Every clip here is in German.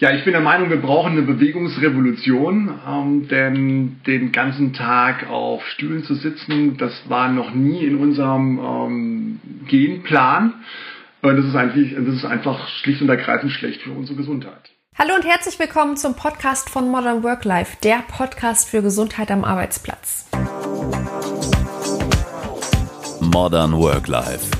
Ja, ich bin der Meinung, wir brauchen eine Bewegungsrevolution, ähm, denn den ganzen Tag auf Stühlen zu sitzen, das war noch nie in unserem ähm, Genplan. Und das ist, eigentlich, das ist einfach schlicht und ergreifend schlecht für unsere Gesundheit. Hallo und herzlich willkommen zum Podcast von Modern Work Life, der Podcast für Gesundheit am Arbeitsplatz. Modern Work Life.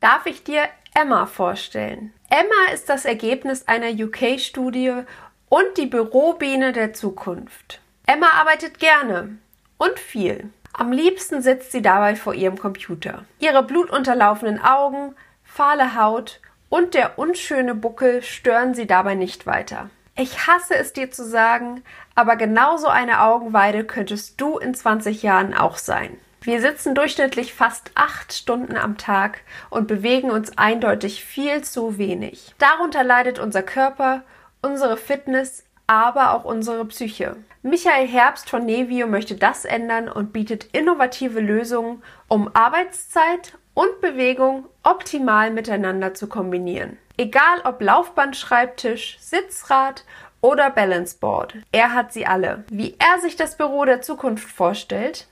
Darf ich dir Emma vorstellen? Emma ist das Ergebnis einer UK-Studie und die Bürobiene der Zukunft. Emma arbeitet gerne und viel. Am liebsten sitzt sie dabei vor ihrem Computer. Ihre blutunterlaufenen Augen, fahle Haut und der unschöne Buckel stören sie dabei nicht weiter. Ich hasse es dir zu sagen, aber genauso eine Augenweide könntest du in 20 Jahren auch sein. Wir sitzen durchschnittlich fast acht Stunden am Tag und bewegen uns eindeutig viel zu wenig. Darunter leidet unser Körper, unsere Fitness, aber auch unsere Psyche. Michael Herbst von Nevio möchte das ändern und bietet innovative Lösungen, um Arbeitszeit und Bewegung optimal miteinander zu kombinieren. Egal ob Laufbandschreibtisch, Sitzrad oder Balanceboard, er hat sie alle. Wie er sich das Büro der Zukunft vorstellt,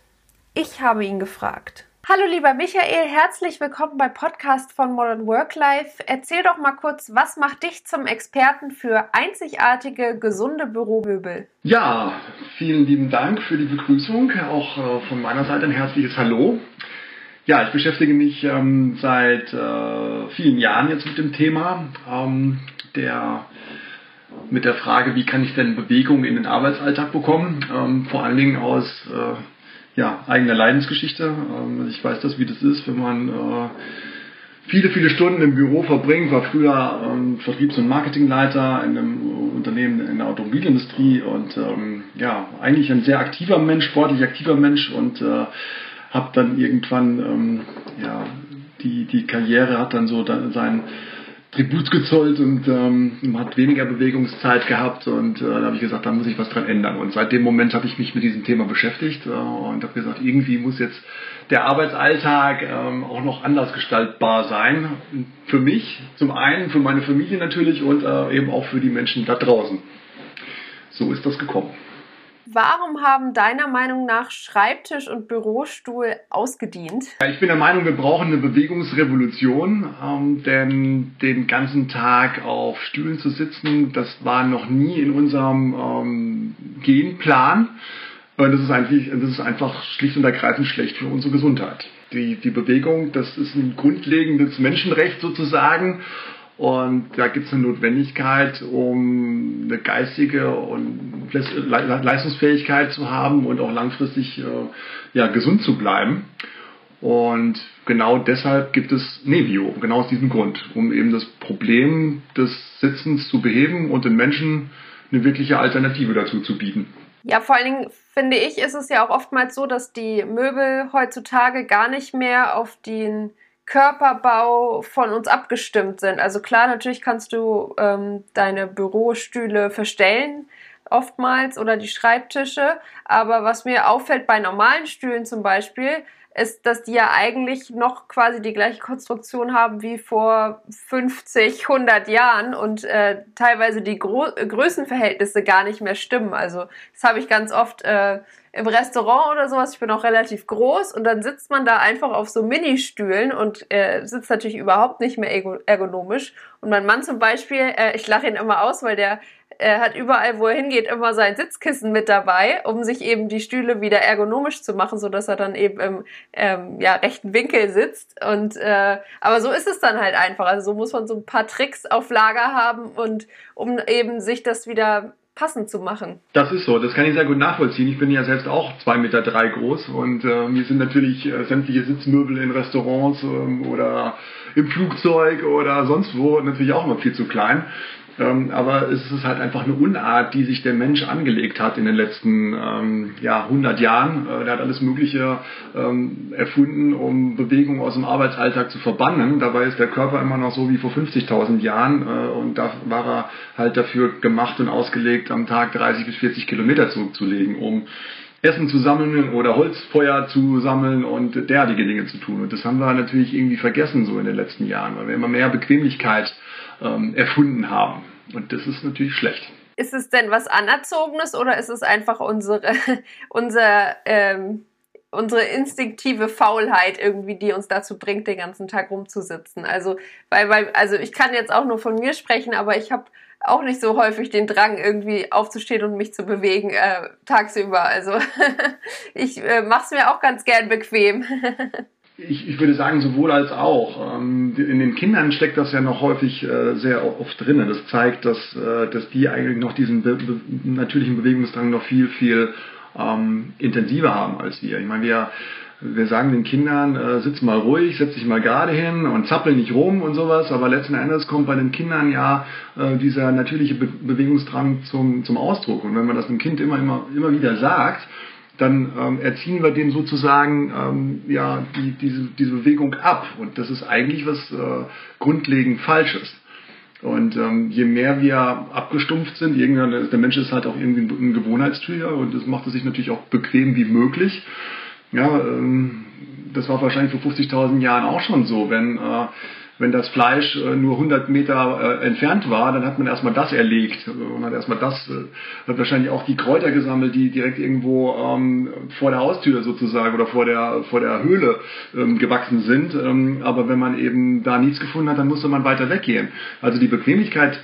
ich habe ihn gefragt. Hallo lieber Michael, herzlich willkommen beim Podcast von Modern Work Life. Erzähl doch mal kurz, was macht dich zum Experten für einzigartige, gesunde Büromöbel? Ja, vielen lieben Dank für die Begrüßung. Auch äh, von meiner Seite ein herzliches Hallo. Ja, ich beschäftige mich ähm, seit äh, vielen Jahren jetzt mit dem Thema ähm, der mit der Frage, wie kann ich denn Bewegung in den Arbeitsalltag bekommen, ähm, vor allen Dingen aus äh, ja, eigener Leidensgeschichte. Ähm, ich weiß das, wie das ist, wenn man äh, viele, viele Stunden im Büro verbringt, war früher ähm, Vertriebs- und Marketingleiter in einem Unternehmen in der Automobilindustrie und ähm, ja, eigentlich ein sehr aktiver Mensch, sportlich aktiver Mensch und äh, habe dann irgendwann ja, die, die Karriere hat dann so dann sein Tribut gezollt und ähm, hat weniger Bewegungszeit gehabt und äh, da habe ich gesagt, da muss ich was dran ändern. Und seit dem Moment habe ich mich mit diesem Thema beschäftigt äh, und habe gesagt, irgendwie muss jetzt der Arbeitsalltag ähm, auch noch anders gestaltbar sein. Für mich, zum einen, für meine Familie natürlich und äh, eben auch für die Menschen da draußen. So ist das gekommen. Warum haben deiner Meinung nach Schreibtisch und Bürostuhl ausgedient? Ich bin der Meinung, wir brauchen eine Bewegungsrevolution, ähm, denn den ganzen Tag auf Stühlen zu sitzen, das war noch nie in unserem ähm, Genplan. Das ist, eigentlich, das ist einfach schlicht und ergreifend schlecht für unsere Gesundheit. Die, die Bewegung, das ist ein grundlegendes Menschenrecht sozusagen. Und da gibt es eine Notwendigkeit, um eine geistige und Leistungsfähigkeit zu haben und auch langfristig äh, ja, gesund zu bleiben. Und genau deshalb gibt es Nevio, genau aus diesem Grund, um eben das Problem des Sitzens zu beheben und den Menschen eine wirkliche Alternative dazu zu bieten. Ja, vor allen Dingen finde ich, ist es ja auch oftmals so, dass die Möbel heutzutage gar nicht mehr auf den Körperbau von uns abgestimmt sind. Also klar, natürlich kannst du ähm, deine Bürostühle verstellen oftmals oder die Schreibtische, aber was mir auffällt bei normalen Stühlen zum Beispiel, ist, dass die ja eigentlich noch quasi die gleiche Konstruktion haben wie vor 50, 100 Jahren und äh, teilweise die Gro Größenverhältnisse gar nicht mehr stimmen. Also das habe ich ganz oft äh, im Restaurant oder sowas. Ich bin auch relativ groß und dann sitzt man da einfach auf so Ministühlen und äh, sitzt natürlich überhaupt nicht mehr ergonomisch. Und mein Mann zum Beispiel, äh, ich lache ihn immer aus, weil der er hat überall, wo er hingeht, immer sein Sitzkissen mit dabei, um sich eben die Stühle wieder ergonomisch zu machen, so dass er dann eben im ähm, ja, rechten Winkel sitzt. Und äh, aber so ist es dann halt einfach. Also so muss man so ein paar Tricks auf Lager haben und um eben sich das wieder passend zu machen. Das ist so, das kann ich sehr gut nachvollziehen. Ich bin ja selbst auch zwei Meter drei groß und äh, mir sind natürlich äh, sämtliche Sitzmöbel in Restaurants ähm, oder im Flugzeug oder sonst wo natürlich auch immer viel zu klein. Ähm, aber es ist halt einfach eine Unart, die sich der Mensch angelegt hat in den letzten ähm, ja, 100 Jahren. Äh, der hat alles Mögliche ähm, erfunden, um Bewegung aus dem Arbeitsalltag zu verbannen. Dabei ist der Körper immer noch so wie vor 50.000 Jahren äh, und da war er halt dafür gemacht und ausgelegt, am Tag 30 bis 40 Kilometer zurückzulegen, um Essen zu sammeln oder Holzfeuer zu sammeln und derartige Dinge zu tun. Und das haben wir natürlich irgendwie vergessen so in den letzten Jahren, weil wir immer mehr Bequemlichkeit ähm, erfunden haben. Und das ist natürlich schlecht. Ist es denn was Anerzogenes oder ist es einfach unsere, unser, ähm, unsere instinktive Faulheit irgendwie, die uns dazu bringt, den ganzen Tag rumzusitzen? Also, weil, weil, also ich kann jetzt auch nur von mir sprechen, aber ich habe auch nicht so häufig den Drang, irgendwie aufzustehen und mich zu bewegen äh, tagsüber. Also ich äh, mache es mir auch ganz gern bequem. Ich, ich, würde sagen, sowohl als auch. Ähm, in den Kindern steckt das ja noch häufig äh, sehr oft drin. Das zeigt, dass, äh, dass die eigentlich noch diesen be be natürlichen Bewegungsdrang noch viel, viel ähm, intensiver haben als wir. Ich meine, wir wir sagen den Kindern, äh, sitz mal ruhig, setz dich mal gerade hin und zappel nicht rum und sowas, aber letzten Endes kommt bei den Kindern ja äh, dieser natürliche Be Bewegungsdrang zum, zum Ausdruck. Und wenn man das dem Kind immer, immer, immer wieder sagt, dann ähm, erziehen wir dem sozusagen ähm, ja, die, diese, diese Bewegung ab. Und das ist eigentlich was äh, grundlegend Falsches. Und ähm, je mehr wir abgestumpft sind, irgendwann, der Mensch ist halt auch irgendwie ein Gewohnheitstier und das macht es sich natürlich auch bequem wie möglich. Ja, ähm, das war wahrscheinlich vor 50.000 Jahren auch schon so. Wenn, äh, wenn das Fleisch äh, nur 100 Meter äh, entfernt war, dann hat man erstmal das erlegt und hat erstmal das, äh, hat wahrscheinlich auch die Kräuter gesammelt, die direkt irgendwo ähm, vor der Haustür sozusagen oder vor der, vor der Höhle ähm, gewachsen sind. Ähm, aber wenn man eben da nichts gefunden hat, dann musste man weiter weggehen. Also die Bequemlichkeit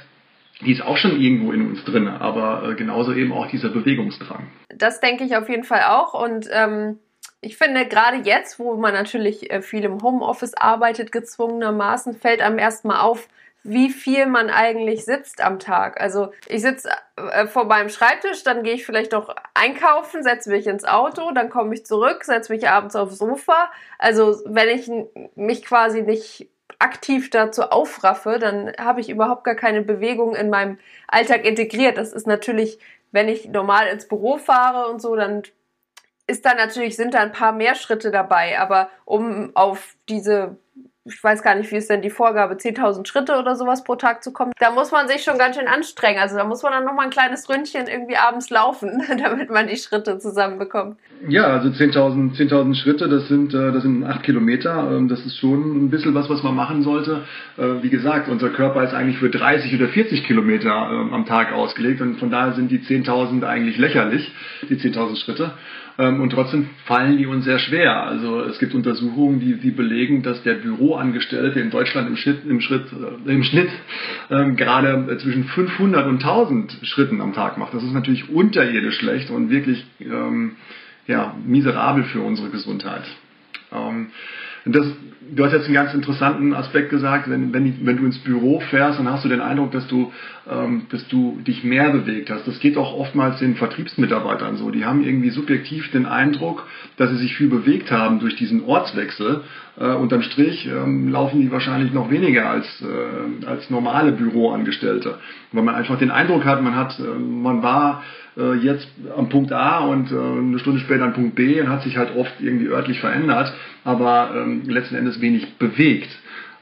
die ist auch schon irgendwo in uns drin, aber äh, genauso eben auch dieser Bewegungsdrang. Das denke ich auf jeden Fall auch und ähm, ich finde, gerade jetzt, wo man natürlich äh, viel im Homeoffice arbeitet, gezwungenermaßen, fällt einem erstmal auf, wie viel man eigentlich sitzt am Tag. Also ich sitze äh, vor meinem Schreibtisch, dann gehe ich vielleicht noch einkaufen, setze mich ins Auto, dann komme ich zurück, setze mich abends aufs Sofa. Also wenn ich mich quasi nicht aktiv dazu aufraffe, dann habe ich überhaupt gar keine Bewegung in meinem Alltag integriert. Das ist natürlich, wenn ich normal ins Büro fahre und so, dann ist da natürlich, sind da ein paar mehr Schritte dabei, aber um auf diese ich weiß gar nicht, wie ist denn die Vorgabe, 10.000 Schritte oder sowas pro Tag zu kommen. Da muss man sich schon ganz schön anstrengen. Also da muss man dann nochmal ein kleines Ründchen irgendwie abends laufen, damit man die Schritte zusammenbekommt. Ja, also 10.000 10 Schritte, das sind, äh, das sind 8 Kilometer. Ähm, das ist schon ein bisschen was, was man machen sollte. Äh, wie gesagt, unser Körper ist eigentlich für 30 oder 40 Kilometer ähm, am Tag ausgelegt und von daher sind die 10.000 eigentlich lächerlich, die 10.000 Schritte. Ähm, und trotzdem fallen die uns sehr schwer. Also es gibt Untersuchungen, die, die belegen, dass der Büroangestellte in Deutschland im Schnitt, im Schritt, äh, im Schnitt ähm, gerade zwischen 500 und 1000 Schritten am Tag macht. Das ist natürlich unterirdisch schlecht und wirklich ähm, ja, miserabel für unsere Gesundheit. Ähm, das, du hast jetzt einen ganz interessanten Aspekt gesagt, wenn, wenn, wenn du ins Büro fährst, dann hast du den Eindruck, dass du, ähm, dass du dich mehr bewegt hast. Das geht auch oftmals den Vertriebsmitarbeitern so. Die haben irgendwie subjektiv den Eindruck, dass sie sich viel bewegt haben durch diesen Ortswechsel. Äh, unterm Strich ähm, laufen die wahrscheinlich noch weniger als, äh, als normale Büroangestellte. Weil man einfach den Eindruck hat, man hat, äh, man war äh, jetzt am Punkt A und äh, eine Stunde später an Punkt B und hat sich halt oft irgendwie örtlich verändert, aber ähm, letzten Endes wenig bewegt.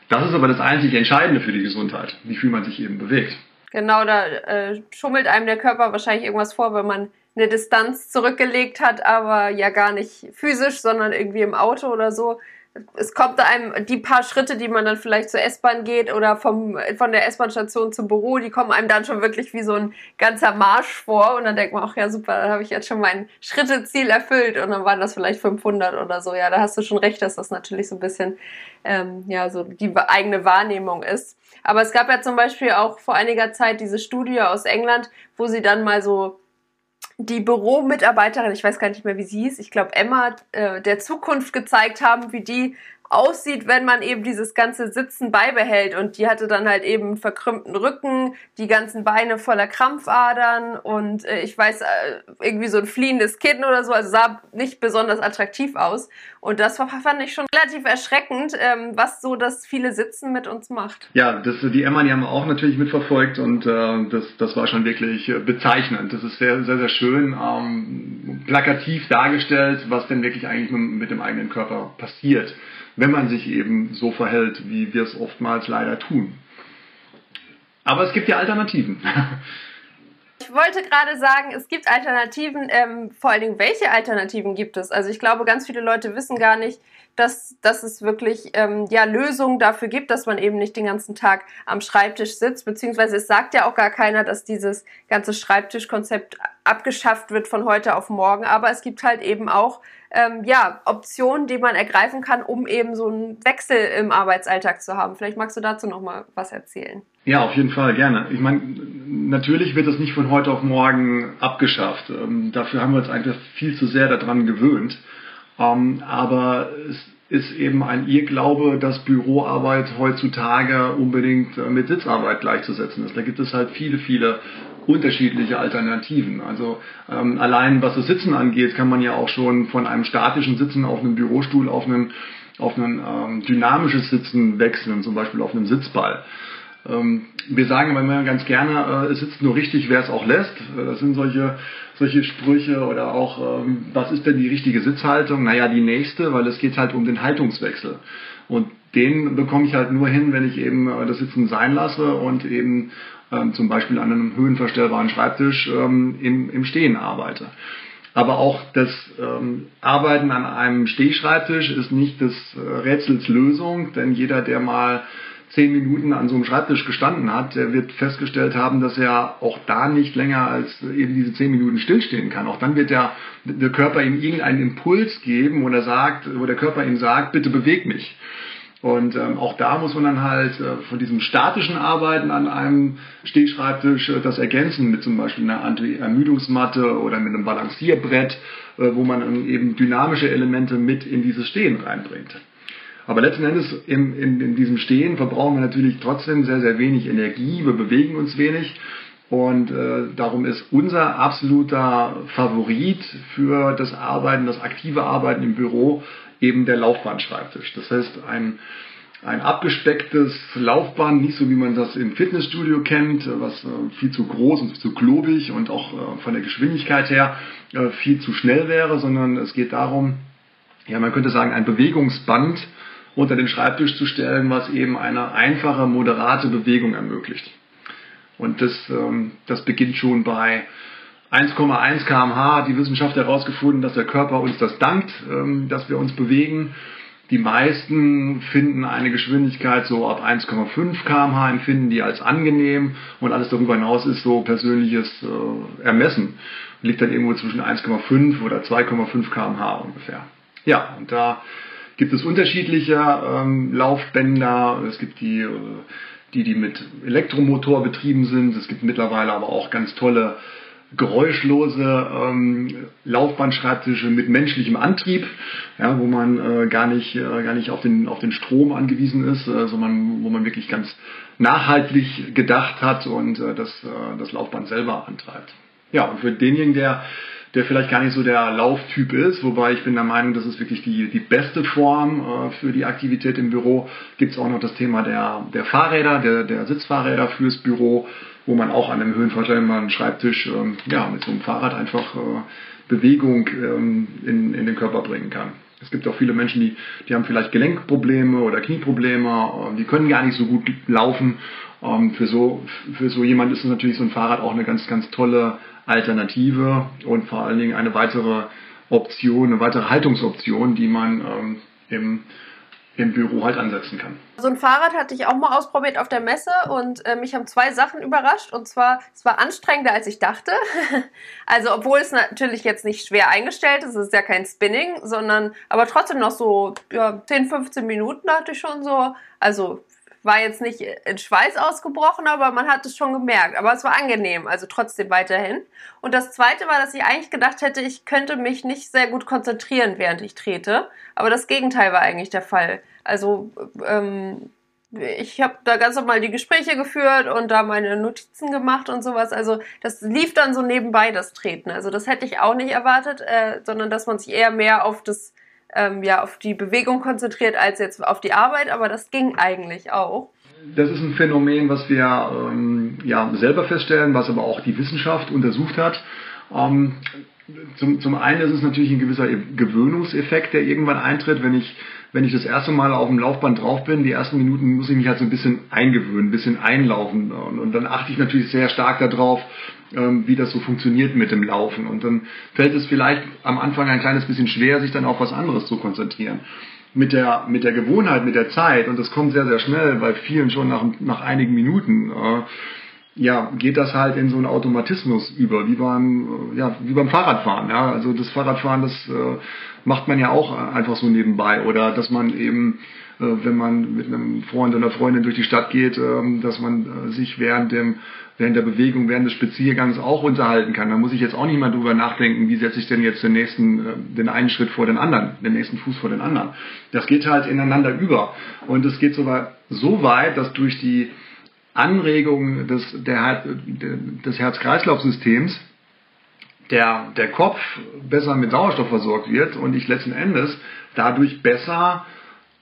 Das ist aber das einzig Entscheidende für die Gesundheit, wie viel man sich eben bewegt. Genau, da äh, schummelt einem der Körper wahrscheinlich irgendwas vor, wenn man eine Distanz zurückgelegt hat, aber ja gar nicht physisch, sondern irgendwie im Auto oder so es kommt einem die paar Schritte, die man dann vielleicht zur S-Bahn geht oder vom, von der S-Bahn-Station zum Büro, die kommen einem dann schon wirklich wie so ein ganzer Marsch vor und dann denkt man, ach ja super, da habe ich jetzt schon mein Schritteziel erfüllt und dann waren das vielleicht 500 oder so. Ja, da hast du schon recht, dass das natürlich so ein bisschen ähm, ja so die eigene Wahrnehmung ist. Aber es gab ja zum Beispiel auch vor einiger Zeit diese Studie aus England, wo sie dann mal so die Büromitarbeiterin, ich weiß gar nicht mehr, wie sie hieß, ich glaube Emma, äh, der Zukunft gezeigt haben, wie die aussieht, wenn man eben dieses ganze Sitzen beibehält. Und die hatte dann halt eben verkrümmten Rücken, die ganzen Beine voller Krampfadern und äh, ich weiß, äh, irgendwie so ein fliehendes Kinn oder so, also sah nicht besonders attraktiv aus. Und das fand ich schon relativ erschreckend, ähm, was so das viele Sitzen mit uns macht. Ja, das, die Emma, die haben wir auch natürlich mitverfolgt und äh, das, das war schon wirklich äh, bezeichnend. Das ist sehr, sehr, sehr schön ähm, plakativ dargestellt, was denn wirklich eigentlich mit, mit dem eigenen Körper passiert wenn man sich eben so verhält, wie wir es oftmals leider tun. Aber es gibt ja Alternativen. Ich wollte gerade sagen, es gibt Alternativen. Ähm, vor allen Dingen, welche Alternativen gibt es? Also ich glaube, ganz viele Leute wissen gar nicht, dass, dass es wirklich ähm, ja, Lösungen dafür gibt, dass man eben nicht den ganzen Tag am Schreibtisch sitzt, beziehungsweise es sagt ja auch gar keiner, dass dieses ganze Schreibtischkonzept abgeschafft wird von heute auf morgen, aber es gibt halt eben auch ähm, ja, Optionen, die man ergreifen kann, um eben so einen Wechsel im Arbeitsalltag zu haben. Vielleicht magst du dazu noch mal was erzählen. Ja, auf jeden Fall, gerne. Ich meine, natürlich wird das nicht von heute auf morgen abgeschafft. Ähm, dafür haben wir uns einfach viel zu sehr daran gewöhnt. Ähm, aber es ist eben ein Irrglaube, dass Büroarbeit heutzutage unbedingt äh, mit Sitzarbeit gleichzusetzen ist. Da gibt es halt viele, viele unterschiedliche Alternativen. Also ähm, allein was das Sitzen angeht, kann man ja auch schon von einem statischen Sitzen auf einem Bürostuhl auf einen auf ein ähm, dynamisches Sitzen wechseln, zum Beispiel auf einem Sitzball. Ähm, wir sagen immer ganz gerne, äh, es sitzt nur richtig, wer es auch lässt. Äh, das sind solche, solche Sprüche oder auch, ähm, was ist denn die richtige Sitzhaltung? Naja, die nächste, weil es geht halt um den Haltungswechsel. Und den bekomme ich halt nur hin, wenn ich eben äh, das Sitzen sein lasse und eben ähm, zum Beispiel an einem höhenverstellbaren Schreibtisch im, im Stehen arbeite. Aber auch das ähm, Arbeiten an einem Stehschreibtisch ist nicht des Rätsels Lösung, denn jeder, der mal zehn Minuten an so einem Schreibtisch gestanden hat, der wird festgestellt haben, dass er auch da nicht länger als eben diese zehn Minuten stillstehen kann. Auch dann wird der, der Körper ihm irgendeinen Impuls geben, wo er sagt, wo der Körper ihm sagt, bitte beweg mich. Und ähm, auch da muss man dann halt äh, von diesem statischen Arbeiten an einem Stehschreibtisch äh, das ergänzen mit zum Beispiel einer Anti-Ermüdungsmatte oder mit einem Balancierbrett, äh, wo man eben dynamische Elemente mit in dieses Stehen reinbringt. Aber letzten Endes in, in, in diesem Stehen verbrauchen wir natürlich trotzdem sehr, sehr wenig Energie. Wir bewegen uns wenig. Und äh, darum ist unser absoluter Favorit für das Arbeiten, das aktive Arbeiten im Büro eben der Laufbahnschreibtisch. Das heißt, ein, ein abgespecktes Laufband, nicht so wie man das im Fitnessstudio kennt, was äh, viel zu groß und zu klobig und auch äh, von der Geschwindigkeit her äh, viel zu schnell wäre, sondern es geht darum, ja, man könnte sagen, ein Bewegungsband, unter den Schreibtisch zu stellen, was eben eine einfache, moderate Bewegung ermöglicht. Und das, ähm, das beginnt schon bei 1,1 kmh. Hat die Wissenschaft herausgefunden, dass der Körper uns das dankt, ähm, dass wir uns bewegen. Die meisten finden eine Geschwindigkeit so ab 1,5 kmh, empfinden die als angenehm und alles darüber hinaus ist so persönliches äh, Ermessen. Liegt dann irgendwo zwischen 1,5 oder 2,5 kmh ungefähr. Ja, und da gibt es unterschiedliche ähm, Laufbänder. Es gibt die, äh, die, die mit Elektromotor betrieben sind. Es gibt mittlerweile aber auch ganz tolle geräuschlose ähm, Laufbandschreibtische mit menschlichem Antrieb, ja, wo man äh, gar nicht, äh, gar nicht auf, den, auf den Strom angewiesen ist, äh, sondern wo man wirklich ganz nachhaltig gedacht hat und äh, das, äh, das Laufband selber antreibt. Ja, und für denjenigen, der der vielleicht gar nicht so der Lauftyp ist, wobei ich bin der Meinung, das ist wirklich die, die beste Form äh, für die Aktivität im Büro. Gibt es auch noch das Thema der, der Fahrräder, der, der Sitzfahrräder fürs Büro, wo man auch an einem höhenverstellbaren Schreibtisch ähm, ja, mit so einem Fahrrad einfach äh, Bewegung ähm, in, in den Körper bringen kann. Es gibt auch viele Menschen, die, die haben vielleicht Gelenkprobleme oder Knieprobleme, die können gar nicht so gut laufen. Ähm, für, so, für so jemand ist es natürlich so ein Fahrrad auch eine ganz, ganz tolle Alternative und vor allen Dingen eine weitere Option, eine weitere Haltungsoption, die man ähm, im, im Büro halt ansetzen kann. So ein Fahrrad hatte ich auch mal ausprobiert auf der Messe und äh, mich haben zwei Sachen überrascht. Und zwar, es war anstrengender als ich dachte. also, obwohl es natürlich jetzt nicht schwer eingestellt ist, es ist ja kein Spinning, sondern aber trotzdem noch so ja, 10, 15 Minuten hatte ich schon so. Also war jetzt nicht in Schweiß ausgebrochen, aber man hat es schon gemerkt. Aber es war angenehm, also trotzdem weiterhin. Und das Zweite war, dass ich eigentlich gedacht hätte, ich könnte mich nicht sehr gut konzentrieren, während ich trete. Aber das Gegenteil war eigentlich der Fall. Also ähm, ich habe da ganz normal die Gespräche geführt und da meine Notizen gemacht und sowas. Also das lief dann so nebenbei, das Treten. Also das hätte ich auch nicht erwartet, äh, sondern dass man sich eher mehr auf das ähm, ja, auf die Bewegung konzentriert als jetzt auf die Arbeit, aber das ging eigentlich auch. Das ist ein Phänomen, was wir ähm, ja, selber feststellen, was aber auch die Wissenschaft untersucht hat. Ähm, zum, zum einen ist es natürlich ein gewisser Gewöhnungseffekt, der irgendwann eintritt, wenn ich wenn ich das erste Mal auf dem Laufband drauf bin, die ersten Minuten muss ich mich halt so ein bisschen eingewöhnen, ein bisschen einlaufen. Und, und dann achte ich natürlich sehr stark darauf, ähm, wie das so funktioniert mit dem Laufen. Und dann fällt es vielleicht am Anfang ein kleines bisschen schwer, sich dann auf was anderes zu konzentrieren. Mit der, mit der Gewohnheit, mit der Zeit, und das kommt sehr, sehr schnell, bei vielen schon nach, nach einigen Minuten, äh, ja, geht das halt in so einen Automatismus über, wie beim, äh, ja, wie beim Fahrradfahren. Ja? Also das Fahrradfahren, das äh, macht man ja auch einfach so nebenbei. Oder dass man eben, äh, wenn man mit einem Freund oder Freundin durch die Stadt geht, äh, dass man äh, sich während dem während der Bewegung, während des Spaziergangs auch unterhalten kann. Da muss ich jetzt auch nicht mal drüber nachdenken, wie setze ich denn jetzt den nächsten, äh, den einen Schritt vor den anderen, den nächsten Fuß vor den anderen. Das geht halt ineinander über. Und es geht sogar so weit, dass durch die Anregung des, der, des Herz-Kreislauf-Systems der, der Kopf besser mit Sauerstoff versorgt wird und ich letzten Endes dadurch besser,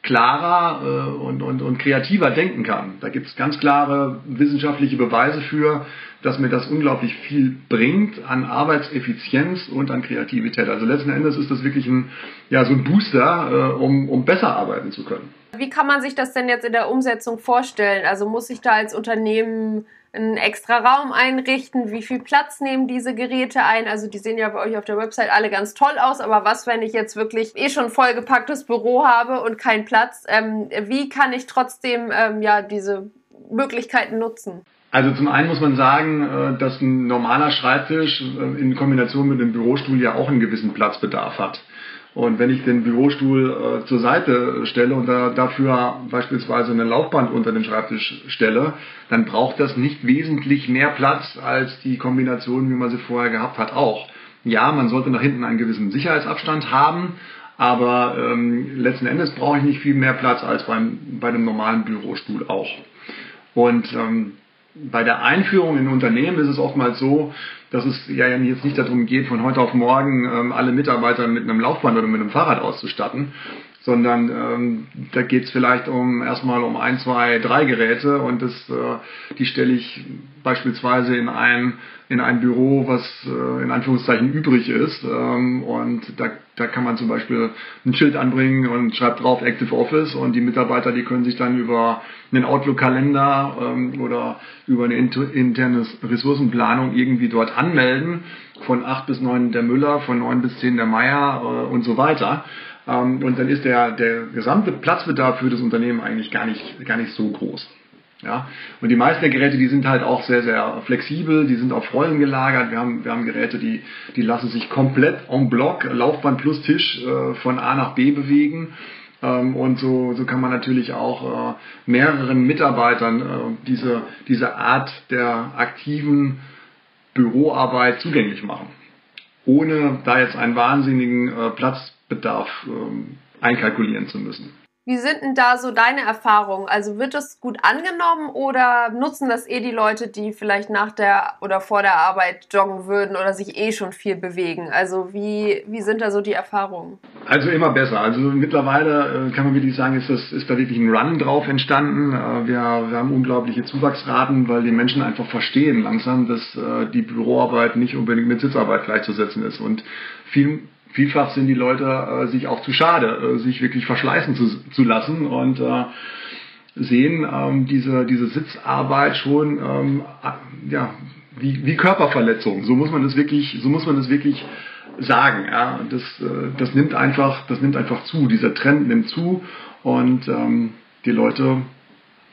klarer äh, und, und, und kreativer denken kann. Da gibt es ganz klare wissenschaftliche Beweise für, dass mir das unglaublich viel bringt an Arbeitseffizienz und an Kreativität. Also letzten Endes ist das wirklich ein, ja, so ein Booster, äh, um, um besser arbeiten zu können. Wie kann man sich das denn jetzt in der Umsetzung vorstellen? Also muss ich da als Unternehmen einen extra Raum einrichten? Wie viel Platz nehmen diese Geräte ein? Also die sehen ja bei euch auf der Website alle ganz toll aus, aber was, wenn ich jetzt wirklich eh schon vollgepacktes Büro habe und keinen Platz? Ähm, wie kann ich trotzdem ähm, ja diese Möglichkeiten nutzen? Also zum einen muss man sagen, äh, dass ein normaler Schreibtisch äh, in Kombination mit einem Bürostuhl ja auch einen gewissen Platzbedarf hat. Und wenn ich den Bürostuhl äh, zur Seite stelle und da, dafür beispielsweise eine Laufband unter den Schreibtisch stelle, dann braucht das nicht wesentlich mehr Platz als die Kombination, wie man sie vorher gehabt hat, auch. Ja, man sollte nach hinten einen gewissen Sicherheitsabstand haben, aber ähm, letzten Endes brauche ich nicht viel mehr Platz als beim, bei einem normalen Bürostuhl auch. Und ähm, bei der Einführung in Unternehmen ist es oftmals so, dass es ja jetzt nicht darum geht, von heute auf morgen ähm, alle Mitarbeiter mit einem Laufband oder mit einem Fahrrad auszustatten, sondern ähm, da geht es vielleicht um erstmal um ein, zwei, drei Geräte und das, äh, die stelle ich beispielsweise in ein, in ein Büro, was äh, in Anführungszeichen übrig ist. Ähm, und da, da kann man zum Beispiel ein Schild anbringen und schreibt drauf Active Office und die Mitarbeiter, die können sich dann über einen Outlook-Kalender ähm, oder über eine interne Ressourcenplanung irgendwie dort anmelden. Von 8 bis 9 der Müller, von 9 bis 10 der Meier äh, und so weiter. Ähm, und dann ist der, der gesamte Platzbedarf für das Unternehmen eigentlich gar nicht, gar nicht so groß. Ja, und die meisten der Geräte, die sind halt auch sehr, sehr flexibel, die sind auf Rollen gelagert. Wir haben, wir haben Geräte, die, die lassen sich komplett en bloc, Laufband plus Tisch, äh, von A nach B bewegen. Ähm, und so, so kann man natürlich auch äh, mehreren Mitarbeitern äh, diese, diese Art der aktiven Büroarbeit zugänglich machen. Ohne da jetzt einen wahnsinnigen äh, Platz Bedarf ähm, einkalkulieren zu müssen. Wie sind denn da so deine Erfahrungen? Also wird das gut angenommen oder nutzen das eh die Leute, die vielleicht nach der oder vor der Arbeit joggen würden oder sich eh schon viel bewegen? Also wie, wie sind da so die Erfahrungen? Also immer besser. Also mittlerweile äh, kann man wirklich sagen, ist, das, ist da wirklich ein Run drauf entstanden. Äh, wir, wir haben unglaubliche Zuwachsraten, weil die Menschen einfach verstehen langsam, dass äh, die Büroarbeit nicht unbedingt mit Sitzarbeit gleichzusetzen ist. Und viel vielfach sind die Leute äh, sich auch zu schade, äh, sich wirklich verschleißen zu, zu lassen und äh, sehen ähm, diese, diese Sitzarbeit schon ähm, ja, wie, wie Körperverletzung. So muss man das wirklich, so muss man das wirklich sagen. Ja. Das, äh, das nimmt einfach, das nimmt einfach zu. Dieser Trend nimmt zu und ähm, die Leute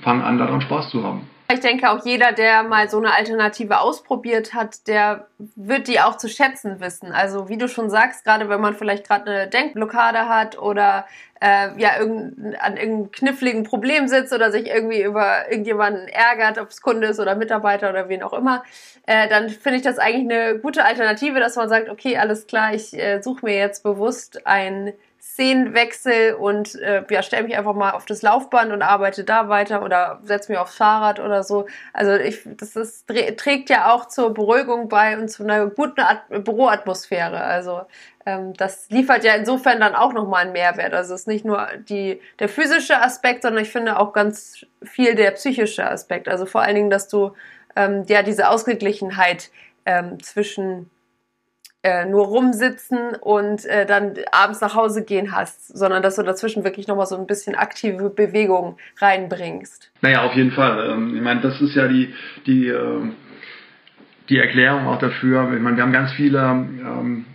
fangen an, daran Spaß zu haben. Ich denke, auch jeder, der mal so eine Alternative ausprobiert hat, der wird die auch zu schätzen wissen. Also wie du schon sagst, gerade wenn man vielleicht gerade eine Denkblockade hat oder äh, ja irgendein, an irgendeinem kniffligen Problem sitzt oder sich irgendwie über irgendjemanden ärgert, ob es Kunde ist oder Mitarbeiter oder wen auch immer, äh, dann finde ich das eigentlich eine gute Alternative, dass man sagt, okay, alles klar, ich äh, suche mir jetzt bewusst ein Szenenwechsel und äh, ja, stelle mich einfach mal auf das Laufband und arbeite da weiter oder setze mich aufs Fahrrad oder so. Also ich, das ist, trägt ja auch zur Beruhigung bei und zu einer guten At Büroatmosphäre. Also ähm, das liefert ja insofern dann auch nochmal einen Mehrwert. Also es ist nicht nur die, der physische Aspekt, sondern ich finde auch ganz viel der psychische Aspekt. Also vor allen Dingen, dass du ähm, ja diese Ausgeglichenheit ähm, zwischen äh, nur rumsitzen und äh, dann abends nach Hause gehen hast, sondern dass du dazwischen wirklich nochmal so ein bisschen aktive Bewegung reinbringst. Naja, auf jeden Fall. Ähm, ich meine, das ist ja die, die, äh, die Erklärung auch dafür. Ich meine, wir haben ganz viele ähm,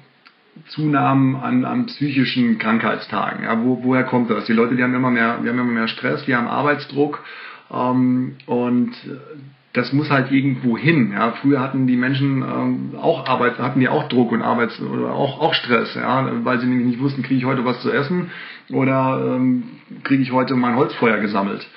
Zunahmen an, an psychischen Krankheitstagen. Ja, wo, woher kommt das? Die Leute, die haben immer mehr, die haben immer mehr Stress, die haben Arbeitsdruck ähm, und das muss halt irgendwo hin. Ja. Früher hatten die Menschen ähm, auch Arbeit, hatten die auch Druck und Arbeits oder auch, auch Stress, ja, weil sie nämlich nicht wussten, kriege ich heute was zu essen oder ähm, kriege ich heute mein Holzfeuer gesammelt.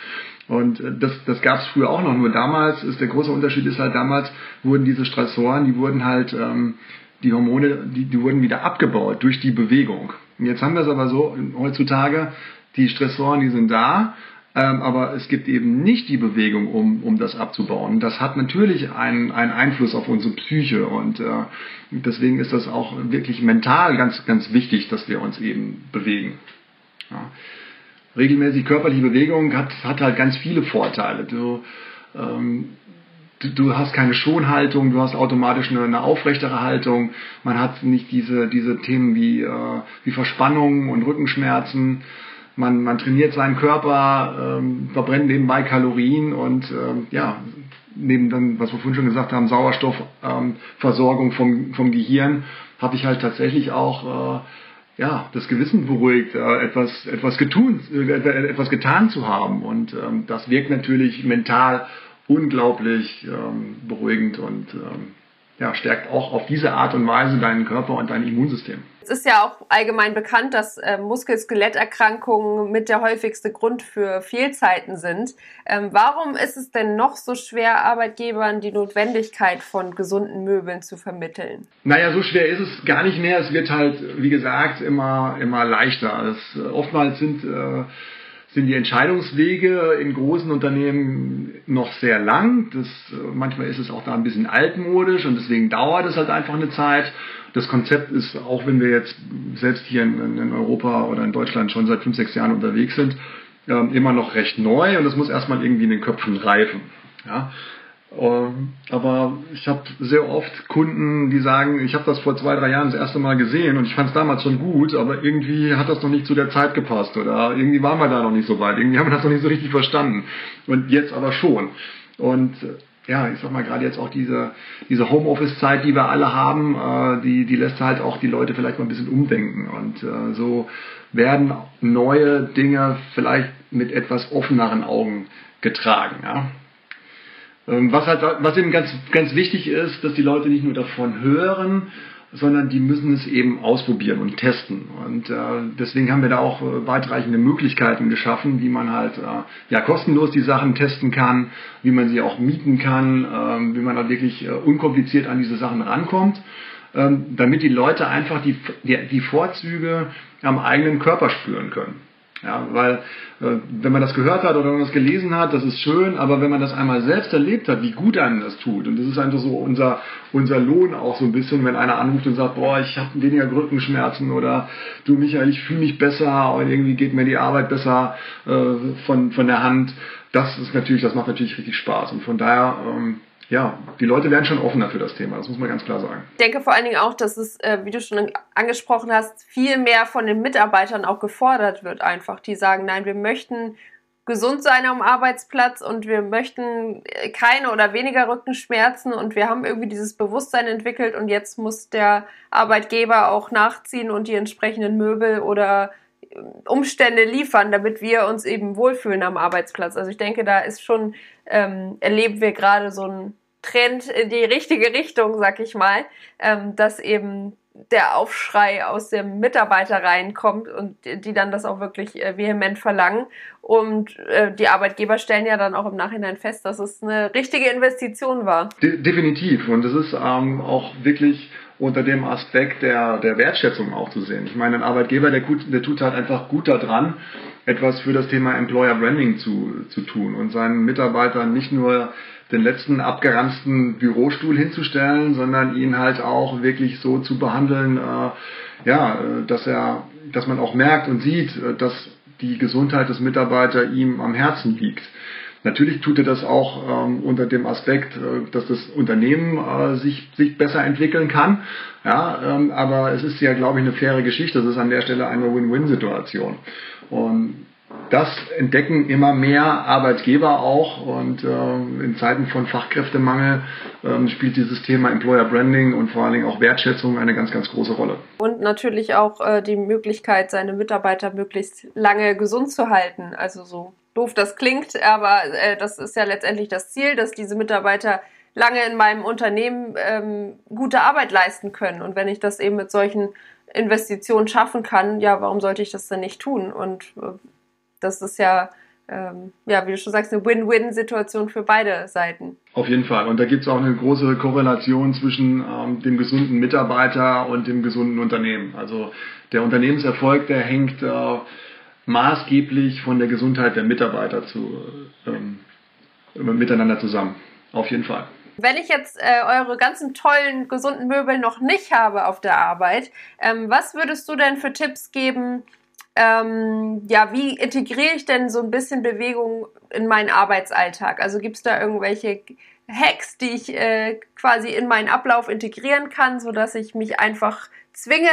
Und äh, das, das gab es früher auch noch. Nur damals ist der große Unterschied ist halt damals wurden diese Stressoren, die wurden halt ähm, die Hormone, die, die wurden wieder abgebaut durch die Bewegung. Und jetzt haben wir es aber so heutzutage, die Stressoren, die sind da, ähm, aber es gibt eben nicht die Bewegung, um, um das abzubauen. Das hat natürlich einen, einen Einfluss auf unsere Psyche und äh, deswegen ist das auch wirklich mental ganz, ganz wichtig, dass wir uns eben bewegen. Ja. Regelmäßig körperliche Bewegung hat, hat halt ganz viele Vorteile. Du, ähm, du, du hast keine Schonhaltung, du hast automatisch eine, eine aufrechtere Haltung. Man hat nicht diese, diese Themen wie, äh, wie Verspannung und Rückenschmerzen man, man trainiert seinen Körper, ähm, verbrennt nebenbei Kalorien und ähm, ja, neben dann, was wir vorhin schon gesagt haben, Sauerstoffversorgung ähm, vom, vom Gehirn, habe ich halt tatsächlich auch äh, ja, das Gewissen beruhigt, äh, etwas, etwas, getun, äh, etwas getan zu haben. Und ähm, das wirkt natürlich mental unglaublich ähm, beruhigend und ähm, ja, stärkt auch auf diese Art und Weise deinen Körper und dein Immunsystem. Es ist ja auch allgemein bekannt, dass äh, Muskel-Skeletterkrankungen mit der häufigste Grund für Fehlzeiten sind. Ähm, warum ist es denn noch so schwer, Arbeitgebern die Notwendigkeit von gesunden Möbeln zu vermitteln? Naja, so schwer ist es gar nicht mehr. Es wird halt, wie gesagt, immer, immer leichter. Es, äh, oftmals sind äh, sind die Entscheidungswege in großen Unternehmen noch sehr lang. Das, manchmal ist es auch da ein bisschen altmodisch und deswegen dauert es halt einfach eine Zeit. Das Konzept ist, auch wenn wir jetzt selbst hier in, in Europa oder in Deutschland schon seit fünf, sechs Jahren unterwegs sind, äh, immer noch recht neu und das muss erstmal irgendwie in den Köpfen reifen. Ja? Ähm, aber ich habe sehr oft Kunden, die sagen, ich habe das vor zwei, drei Jahren das erste Mal gesehen und ich fand es damals schon gut, aber irgendwie hat das noch nicht zu der Zeit gepasst oder irgendwie waren wir da noch nicht so weit, irgendwie haben wir das noch nicht so richtig verstanden. Und jetzt aber schon. Und äh, ja, ich sag mal gerade jetzt auch diese, diese Homeoffice-Zeit, die wir alle haben, äh, die, die lässt halt auch die Leute vielleicht mal ein bisschen umdenken. Und äh, so werden neue Dinge vielleicht mit etwas offeneren Augen getragen. Ja? Ähm, was, halt, was eben ganz, ganz wichtig ist, dass die Leute nicht nur davon hören, sondern die müssen es eben ausprobieren und testen. Und äh, deswegen haben wir da auch äh, weitreichende Möglichkeiten geschaffen, wie man halt äh, ja kostenlos die Sachen testen kann, wie man sie auch mieten kann, äh, wie man da wirklich äh, unkompliziert an diese Sachen rankommt, ähm, damit die Leute einfach die, die, die Vorzüge am eigenen Körper spüren können. Ja, weil äh, wenn man das gehört hat oder wenn man das gelesen hat, das ist schön, aber wenn man das einmal selbst erlebt hat, wie gut einem das tut, und das ist einfach so unser, unser Lohn auch so ein bisschen, wenn einer anruft und sagt, boah, ich habe weniger Rückenschmerzen oder du Michael, ich fühle mich besser und irgendwie geht mir die Arbeit besser äh, von, von der Hand, das ist natürlich, das macht natürlich richtig Spaß. Und von daher ähm, ja, die Leute werden schon offener für das Thema, das muss man ganz klar sagen. Ich denke vor allen Dingen auch, dass es, äh, wie du schon angesprochen hast, viel mehr von den Mitarbeitern auch gefordert wird, einfach. Die sagen, nein, wir möchten gesund sein am Arbeitsplatz und wir möchten äh, keine oder weniger Rückenschmerzen und wir haben irgendwie dieses Bewusstsein entwickelt und jetzt muss der Arbeitgeber auch nachziehen und die entsprechenden Möbel oder Umstände liefern, damit wir uns eben wohlfühlen am Arbeitsplatz. Also ich denke, da ist schon ähm, erleben wir gerade so einen Trend in die richtige Richtung, sag ich mal, ähm, dass eben der Aufschrei aus den Mitarbeiterreihen kommt und die dann das auch wirklich äh, vehement verlangen. Und äh, die Arbeitgeber stellen ja dann auch im Nachhinein fest, dass es eine richtige Investition war. De definitiv. Und es ist ähm, auch wirklich unter dem Aspekt der, der Wertschätzung auch zu sehen. Ich meine, ein Arbeitgeber, der, gut, der tut halt einfach gut daran, etwas für das Thema Employer Branding zu, zu tun und seinen Mitarbeitern nicht nur den letzten abgeranzten Bürostuhl hinzustellen, sondern ihn halt auch wirklich so zu behandeln, äh, ja, dass er, dass man auch merkt und sieht, dass die Gesundheit des Mitarbeiters ihm am Herzen liegt. Natürlich tut er das auch ähm, unter dem Aspekt, äh, dass das Unternehmen äh, sich, sich besser entwickeln kann. Ja, ähm, aber es ist ja, glaube ich, eine faire Geschichte. Das ist an der Stelle eine Win-Win-Situation. Und das entdecken immer mehr Arbeitgeber auch und äh, in Zeiten von Fachkräftemangel äh, spielt dieses Thema Employer Branding und vor allen Dingen auch Wertschätzung eine ganz, ganz große Rolle. Und natürlich auch äh, die Möglichkeit, seine Mitarbeiter möglichst lange gesund zu halten. Also so doof das klingt, aber äh, das ist ja letztendlich das Ziel, dass diese Mitarbeiter lange in meinem Unternehmen ähm, gute Arbeit leisten können. Und wenn ich das eben mit solchen Investitionen schaffen kann, ja, warum sollte ich das denn nicht tun? Und äh, das ist ja, ähm, ja, wie du schon sagst, eine Win-Win-Situation für beide Seiten. Auf jeden Fall. Und da gibt es auch eine große Korrelation zwischen ähm, dem gesunden Mitarbeiter und dem gesunden Unternehmen. Also der Unternehmenserfolg, der hängt äh, maßgeblich von der Gesundheit der Mitarbeiter zu, ähm, miteinander zusammen. Auf jeden Fall. Wenn ich jetzt äh, eure ganzen tollen, gesunden Möbel noch nicht habe auf der Arbeit, ähm, was würdest du denn für Tipps geben, ähm, ja, wie integriere ich denn so ein bisschen Bewegung in meinen Arbeitsalltag? Also gibt es da irgendwelche Hacks, die ich äh, quasi in meinen Ablauf integrieren kann, sodass ich mich einfach zwinge,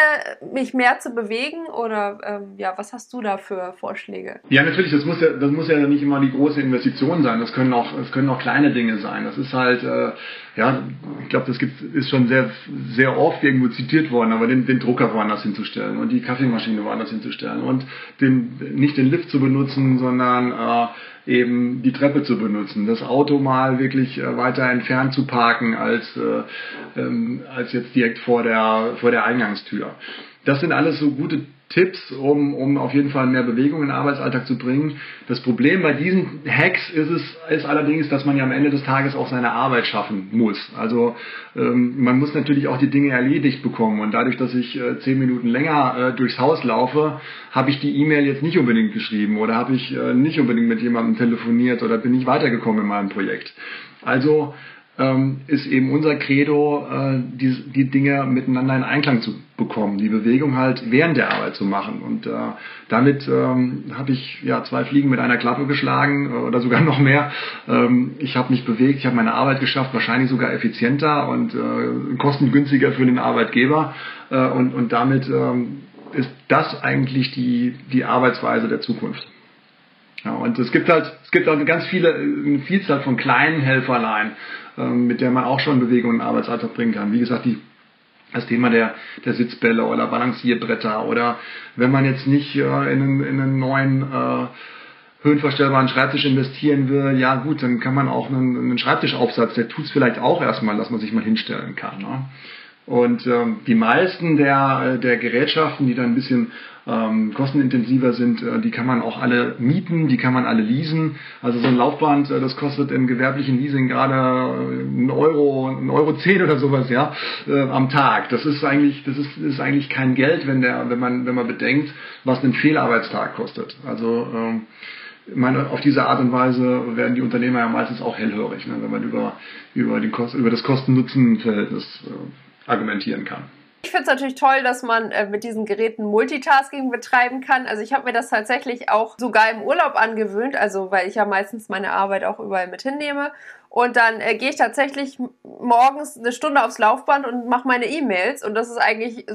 mich mehr zu bewegen? Oder ähm, ja, was hast du da für Vorschläge? Ja, natürlich, das muss ja, das muss ja nicht immer die große Investition sein. Das können auch, das können auch kleine Dinge sein. Das ist halt, äh, ja, ich glaube, das gibt, ist schon sehr, sehr oft irgendwo zitiert worden, aber den, den Drucker woanders hinzustellen und die Kaffeemaschine woanders hinzustellen und den, nicht den Lift zu benutzen, sondern äh, eben die Treppe zu benutzen, das Auto mal wirklich äh, weiter entfernt zu parken als, äh, ähm, als jetzt direkt vor der, vor der Eingangstür. Das sind alles so gute Tipps, um, um auf jeden Fall mehr Bewegung in den Arbeitsalltag zu bringen. Das Problem bei diesen Hacks ist es ist allerdings, dass man ja am Ende des Tages auch seine Arbeit schaffen muss. Also ähm, man muss natürlich auch die Dinge erledigt bekommen und dadurch, dass ich äh, zehn Minuten länger äh, durchs Haus laufe, habe ich die E-Mail jetzt nicht unbedingt geschrieben oder habe ich äh, nicht unbedingt mit jemandem telefoniert oder bin nicht weitergekommen in meinem Projekt. Also ähm, ist eben unser Credo, äh, die, die Dinge miteinander in Einklang zu bekommen, die Bewegung halt während der Arbeit zu machen. Und äh, damit ähm, habe ich ja zwei Fliegen mit einer Klappe geschlagen äh, oder sogar noch mehr. Ähm, ich habe mich bewegt, ich habe meine Arbeit geschafft, wahrscheinlich sogar effizienter und äh, kostengünstiger für den Arbeitgeber. Äh, und, und damit ähm, ist das eigentlich die, die Arbeitsweise der Zukunft. Ja, und es gibt halt, es gibt halt ganz viele, eine Vielzahl von kleinen Helferlein, ähm, mit der man auch schon Bewegung in den Arbeitsalltag bringen kann. Wie gesagt, die, das Thema der, der Sitzbälle oder Balancierbretter oder wenn man jetzt nicht äh, in, einen, in einen neuen äh, höhenverstellbaren Schreibtisch investieren will, ja gut, dann kann man auch einen, einen Schreibtischaufsatz, der tut es vielleicht auch erstmal, dass man sich mal hinstellen kann. Ne? Und ähm, die meisten der, äh, der Gerätschaften, die dann ein bisschen ähm, kostenintensiver sind, äh, die kann man auch alle mieten, die kann man alle leasen. Also so ein Laufband, äh, das kostet im gewerblichen Leasing gerade einen Euro, einen Euro zehn oder sowas, ja, äh, am Tag. Das ist eigentlich, das ist, ist eigentlich kein Geld, wenn der, wenn man, wenn man bedenkt, was ein Fehlarbeitstag kostet. Also ähm, ich meine, auf diese Art und Weise werden die Unternehmer ja meistens auch hellhörig, ne, wenn man über, über, den Kost, über das Kosten-Nutzen-Verhältnis äh, argumentieren kann. Ich finde es natürlich toll, dass man äh, mit diesen Geräten Multitasking betreiben kann. Also ich habe mir das tatsächlich auch sogar im Urlaub angewöhnt, also weil ich ja meistens meine Arbeit auch überall mit hinnehme. Und dann äh, gehe ich tatsächlich morgens eine Stunde aufs Laufband und mache meine E-Mails. Und das ist eigentlich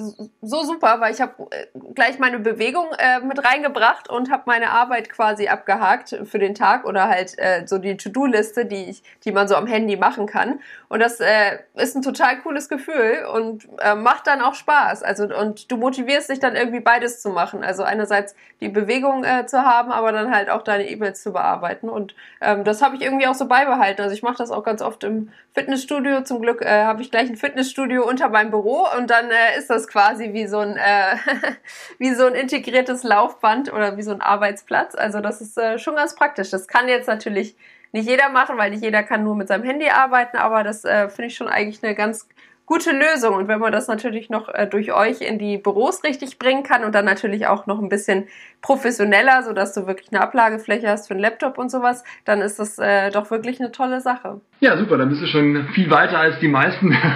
so super, weil ich habe äh, gleich meine Bewegung äh, mit reingebracht und habe meine Arbeit quasi abgehakt für den Tag oder halt äh, so die To-Do-Liste, die, ich, die man so am Handy machen kann. Und das äh, ist ein total cooles Gefühl und äh, macht dann auch Spaß. Also und du motivierst dich dann irgendwie beides zu machen. Also einerseits die Bewegung äh, zu haben, aber dann halt auch deine E-Mails zu bearbeiten. Und ähm, das habe ich irgendwie auch so beibehalten. Also ich mache das auch ganz oft im Fitnessstudio. Zum Glück äh, habe ich gleich ein Fitnessstudio unter meinem Büro und dann äh, ist das quasi wie so ein äh, wie so ein integriertes Laufband oder wie so ein Arbeitsplatz. Also das ist äh, schon ganz praktisch. Das kann jetzt natürlich nicht jeder machen, weil nicht jeder kann nur mit seinem Handy arbeiten, aber das äh, finde ich schon eigentlich eine ganz gute Lösung. Und wenn man das natürlich noch äh, durch euch in die Büros richtig bringen kann und dann natürlich auch noch ein bisschen professioneller, sodass du wirklich eine Ablagefläche hast für einen Laptop und sowas, dann ist das äh, doch wirklich eine tolle Sache. Ja, super, dann bist du schon viel weiter als die meisten.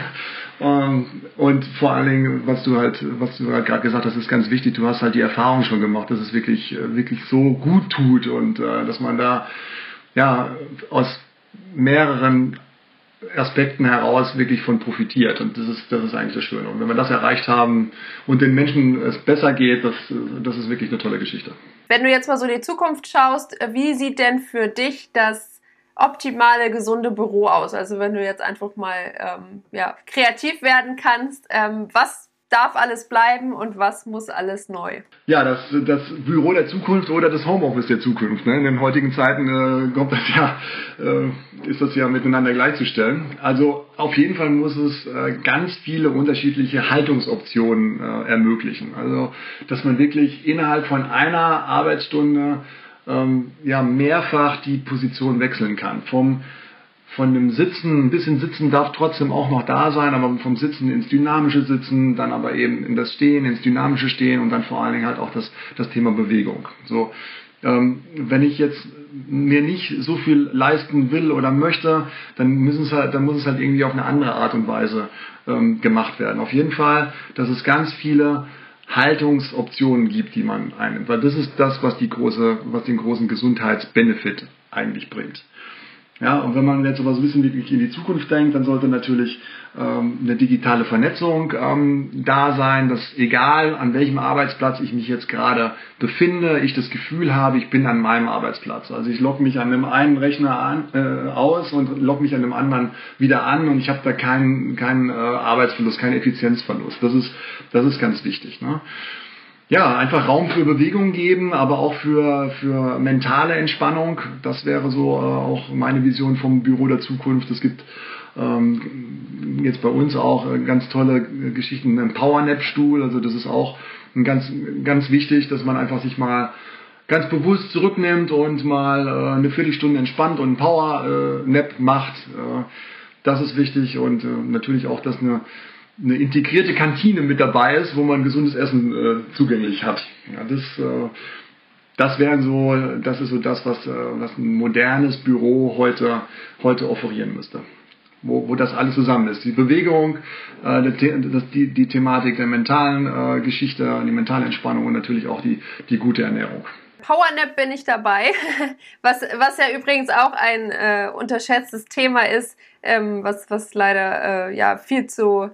Ähm, und vor allen Dingen, was du halt, was du halt gerade gesagt hast, ist ganz wichtig. Du hast halt die Erfahrung schon gemacht, dass es wirklich, äh, wirklich so gut tut und äh, dass man da ja, aus mehreren Aspekten heraus wirklich von profitiert. Und das ist, das ist eigentlich das Schöne. Und wenn wir das erreicht haben und den Menschen es besser geht, das, das ist wirklich eine tolle Geschichte. Wenn du jetzt mal so in die Zukunft schaust, wie sieht denn für dich das optimale, gesunde Büro aus? Also wenn du jetzt einfach mal ähm, ja, kreativ werden kannst, ähm, was darf alles bleiben und was muss alles neu? Ja, das, das Büro der Zukunft oder das Homeoffice der Zukunft. Ne? In den heutigen Zeiten äh, kommt das ja, äh, ist das ja miteinander gleichzustellen. Also auf jeden Fall muss es äh, ganz viele unterschiedliche Haltungsoptionen äh, ermöglichen. Also dass man wirklich innerhalb von einer Arbeitsstunde ähm, ja mehrfach die Position wechseln kann. Vom von dem Sitzen, ein bisschen Sitzen darf trotzdem auch noch da sein, aber vom Sitzen ins dynamische Sitzen, dann aber eben in das Stehen, ins dynamische Stehen und dann vor allen Dingen halt auch das, das Thema Bewegung. So, ähm, wenn ich jetzt mir nicht so viel leisten will oder möchte, dann müssen es halt, dann muss es halt irgendwie auf eine andere Art und Weise ähm, gemacht werden. Auf jeden Fall, dass es ganz viele Haltungsoptionen gibt, die man einnimmt, weil das ist das, was die große, was den großen Gesundheitsbenefit eigentlich bringt. Ja, und wenn man jetzt aber so ein bisschen in die Zukunft denkt, dann sollte natürlich ähm, eine digitale Vernetzung ähm, da sein, dass egal an welchem Arbeitsplatz ich mich jetzt gerade befinde, ich das Gefühl habe, ich bin an meinem Arbeitsplatz. Also ich logge mich an einem einen Rechner an, äh, aus und logge mich an einem anderen wieder an und ich habe da keinen keinen äh, Arbeitsverlust, keinen Effizienzverlust. Das ist das ist ganz wichtig. Ne? Ja, einfach Raum für Bewegung geben, aber auch für, für mentale Entspannung. Das wäre so äh, auch meine Vision vom Büro der Zukunft. Es gibt ähm, jetzt bei uns auch äh, ganz tolle Geschichten, ein Powernap-Stuhl. Also das ist auch ganz, ganz wichtig, dass man einfach sich mal ganz bewusst zurücknimmt und mal äh, eine Viertelstunde entspannt und ein Power-Nap macht. Äh, das ist wichtig und äh, natürlich auch, dass eine eine integrierte Kantine mit dabei ist, wo man gesundes Essen äh, zugänglich hat. Ja, das, äh, das wären so, das ist so das, was, äh, was ein modernes Büro heute, heute offerieren müsste. Wo, wo das alles zusammen ist. Die Bewegung, äh, das, die, die Thematik der mentalen äh, Geschichte, die mentale Entspannung und natürlich auch die, die gute Ernährung. Powernap bin ich dabei, was, was ja übrigens auch ein äh, unterschätztes Thema ist, ähm, was, was leider ja viel zu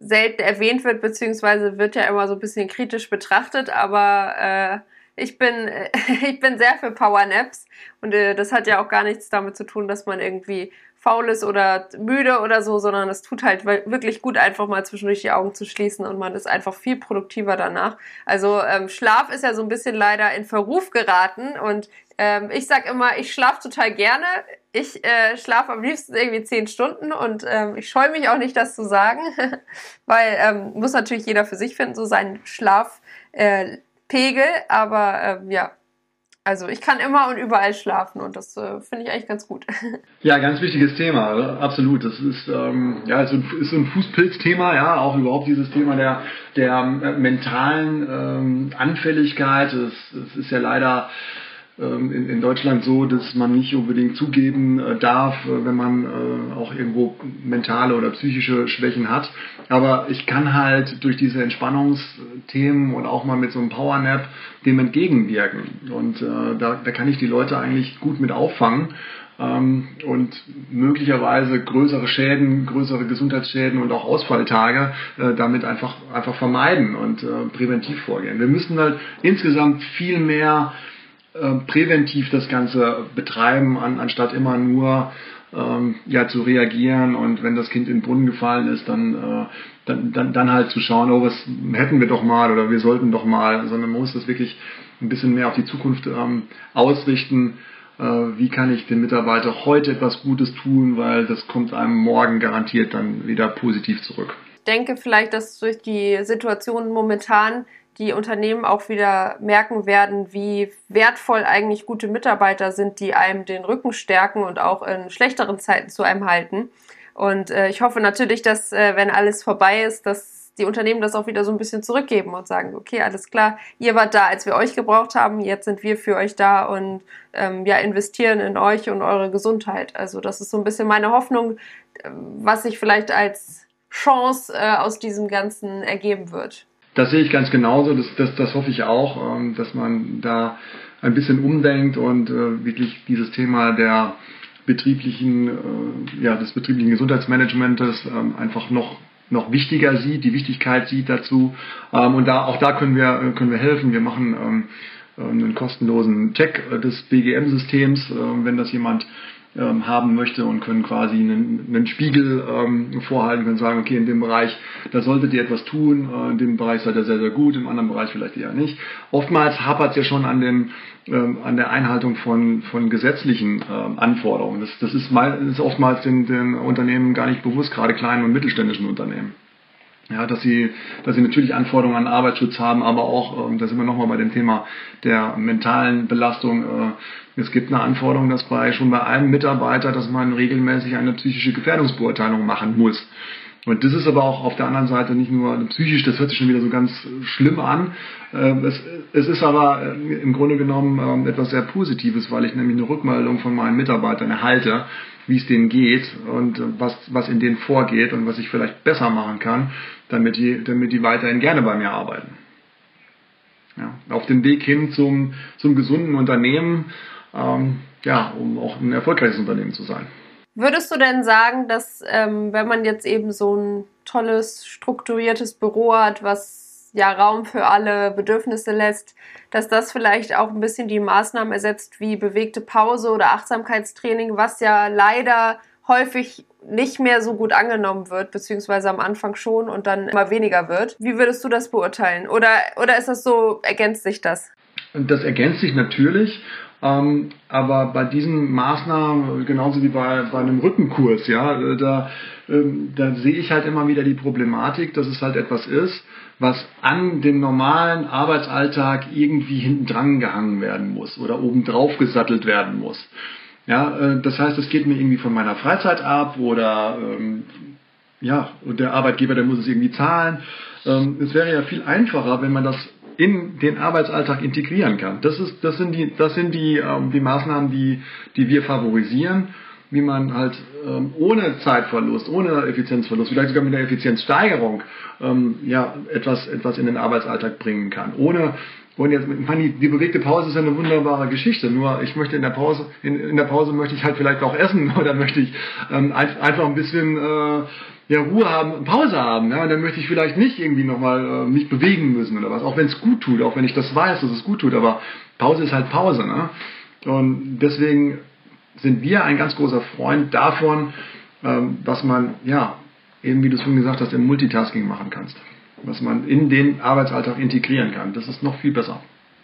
selten erwähnt wird, beziehungsweise wird ja immer so ein bisschen kritisch betrachtet, aber äh, ich bin, ich bin sehr für Powernaps und äh, das hat ja auch gar nichts damit zu tun, dass man irgendwie faul ist oder müde oder so, sondern es tut halt wirklich gut, einfach mal zwischendurch die Augen zu schließen und man ist einfach viel produktiver danach. Also ähm, Schlaf ist ja so ein bisschen leider in Verruf geraten und ähm, ich sag immer, ich schlafe total gerne. Ich äh, schlafe am liebsten irgendwie zehn Stunden und ähm, ich scheue mich auch nicht, das zu sagen, weil ähm, muss natürlich jeder für sich finden, so seinen Schlafpegel. Äh, aber ähm, ja, also ich kann immer und überall schlafen und das äh, finde ich eigentlich ganz gut. Ja, ganz wichtiges Thema, absolut. Das ist ähm, ja ist so ein, Fußpilzthema, ja, auch überhaupt dieses Thema der der äh, mentalen ähm, Anfälligkeit. Es, ist ja leider ähm, in, in Deutschland so, dass man nicht unbedingt zugeben äh, darf, äh, wenn man äh, auch irgendwo mentale oder psychische Schwächen hat. Aber ich kann halt durch diese Entspannungsthemen und auch mal mit so einem Powernap dem entgegenwirken. Und äh, da, da kann ich die Leute eigentlich gut mit auffangen ähm, und möglicherweise größere Schäden, größere Gesundheitsschäden und auch Ausfalltage äh, damit einfach, einfach vermeiden und äh, präventiv vorgehen. Wir müssen halt insgesamt viel mehr präventiv das Ganze betreiben, an, anstatt immer nur ähm, ja, zu reagieren und wenn das Kind in den Brunnen gefallen ist, dann, äh, dann, dann, dann halt zu schauen, oh, was hätten wir doch mal oder wir sollten doch mal, sondern man muss das wirklich ein bisschen mehr auf die Zukunft ähm, ausrichten. Äh, wie kann ich den Mitarbeiter heute etwas Gutes tun, weil das kommt einem morgen garantiert dann wieder positiv zurück. Ich denke vielleicht, dass durch die Situation momentan die Unternehmen auch wieder merken werden, wie wertvoll eigentlich gute Mitarbeiter sind, die einem den Rücken stärken und auch in schlechteren Zeiten zu einem halten. Und äh, ich hoffe natürlich, dass, äh, wenn alles vorbei ist, dass die Unternehmen das auch wieder so ein bisschen zurückgeben und sagen, okay, alles klar, ihr wart da, als wir euch gebraucht haben, jetzt sind wir für euch da und ähm, ja, investieren in euch und eure Gesundheit. Also das ist so ein bisschen meine Hoffnung, äh, was sich vielleicht als Chance äh, aus diesem Ganzen ergeben wird. Das sehe ich ganz genauso, das, das, das hoffe ich auch, ähm, dass man da ein bisschen umdenkt und äh, wirklich dieses Thema der betrieblichen, äh, ja, des betrieblichen Gesundheitsmanagements ähm, einfach noch noch wichtiger sieht, die Wichtigkeit sieht dazu. Ähm, und da, auch da können wir, äh, können wir helfen. Wir machen einen kostenlosen Check des BGM-Systems, wenn das jemand ähm, haben möchte und können quasi einen, einen Spiegel ähm, vorhalten, können sagen, okay, in dem Bereich, da solltet ihr etwas tun, äh, in dem Bereich seid ihr sehr, sehr gut, im anderen Bereich vielleicht eher nicht. Oftmals hapert es ja schon an, den, ähm, an der Einhaltung von, von gesetzlichen ähm, Anforderungen. Das, das ist, mal, ist oftmals den, den Unternehmen gar nicht bewusst, gerade kleinen und mittelständischen Unternehmen. Ja, dass sie, dass sie natürlich Anforderungen an Arbeitsschutz haben, aber auch, ähm, da sind wir nochmal bei dem Thema der mentalen Belastung. Äh, es gibt eine Anforderung, dass bei schon bei einem Mitarbeiter, dass man regelmäßig eine psychische Gefährdungsbeurteilung machen muss. Und das ist aber auch auf der anderen Seite nicht nur psychisch, das hört sich schon wieder so ganz schlimm an. Ähm, es, es ist aber äh, im Grunde genommen ähm, etwas sehr Positives, weil ich nämlich eine Rückmeldung von meinen Mitarbeitern erhalte, wie es denen geht und was, was in denen vorgeht und was ich vielleicht besser machen kann, damit die, damit die weiterhin gerne bei mir arbeiten. Ja, auf dem Weg hin zum, zum gesunden Unternehmen, ähm, ja, um auch ein erfolgreiches Unternehmen zu sein. Würdest du denn sagen, dass ähm, wenn man jetzt eben so ein tolles, strukturiertes Büro hat, was ja Raum für alle Bedürfnisse lässt, dass das vielleicht auch ein bisschen die Maßnahmen ersetzt wie bewegte Pause oder Achtsamkeitstraining, was ja leider häufig nicht mehr so gut angenommen wird, beziehungsweise am Anfang schon und dann immer weniger wird. Wie würdest du das beurteilen? Oder, oder ist das so, ergänzt sich das? Das ergänzt sich natürlich. Ähm, aber bei diesen Maßnahmen, genauso wie bei, bei einem Rückenkurs, ja, da, ähm, da sehe ich halt immer wieder die Problematik, dass es halt etwas ist, was an dem normalen Arbeitsalltag irgendwie hinten dran gehangen werden muss oder obendrauf gesattelt werden muss. Ja, äh, das heißt, es geht mir irgendwie von meiner Freizeit ab oder ähm, ja, und der Arbeitgeber, der muss es irgendwie zahlen. Ähm, es wäre ja viel einfacher, wenn man das in den Arbeitsalltag integrieren kann. Das ist, das sind die, das sind die, ähm, die Maßnahmen, die, die wir favorisieren wie man halt ähm, ohne Zeitverlust, ohne Effizienzverlust, vielleicht sogar mit der Effizienzsteigerung ähm, ja, etwas, etwas in den Arbeitsalltag bringen kann. Ohne, und jetzt, meine, die, die bewegte Pause ist ja eine wunderbare Geschichte. Nur ich möchte in der Pause, in, in der Pause möchte ich halt vielleicht auch essen oder möchte ich ähm, einfach ein bisschen äh, ja, Ruhe haben, Pause haben. Ja? Und dann möchte ich vielleicht nicht irgendwie nochmal äh, mich bewegen müssen oder was. Auch wenn es gut tut, auch wenn ich das weiß, dass es gut tut. Aber Pause ist halt Pause. Ne? Und deswegen sind wir ein ganz großer Freund davon, ähm, was man, ja, eben wie du es schon gesagt hast, im Multitasking machen kannst. Was man in den Arbeitsalltag integrieren kann. Das ist noch viel besser.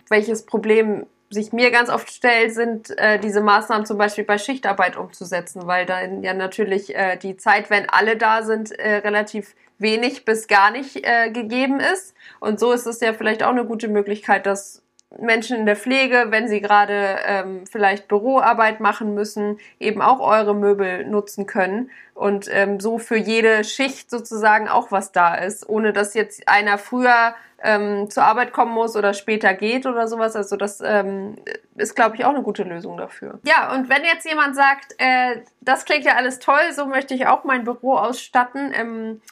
Welches Problem sich mir ganz oft stellt, sind äh, diese Maßnahmen zum Beispiel bei Schichtarbeit umzusetzen, weil dann ja natürlich äh, die Zeit, wenn alle da sind, äh, relativ wenig bis gar nicht äh, gegeben ist. Und so ist es ja vielleicht auch eine gute Möglichkeit, das Menschen in der Pflege, wenn sie gerade ähm, vielleicht Büroarbeit machen müssen, eben auch eure Möbel nutzen können und ähm, so für jede Schicht sozusagen auch was da ist, ohne dass jetzt einer früher ähm, zur Arbeit kommen muss oder später geht oder sowas. Also das ähm, ist, glaube ich, auch eine gute Lösung dafür. Ja, und wenn jetzt jemand sagt, äh, das klingt ja alles toll, so möchte ich auch mein Büro ausstatten. Ähm,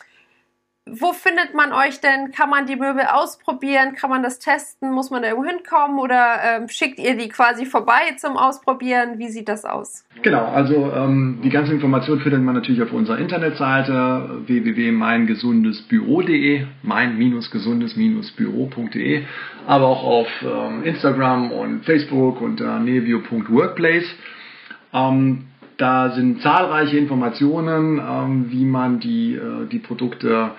wo findet man euch denn? Kann man die Möbel ausprobieren? Kann man das testen? Muss man da irgendwo hinkommen? Oder ähm, schickt ihr die quasi vorbei zum Ausprobieren? Wie sieht das aus? Genau, also ähm, die ganze Information findet man natürlich auf unserer Internetseite www.meingesundesbüro.de, mein-gesundes-büro.de, aber auch auf ähm, Instagram und Facebook unter nevio.workplace. Ähm, da sind zahlreiche Informationen, ähm, wie man die, äh, die Produkte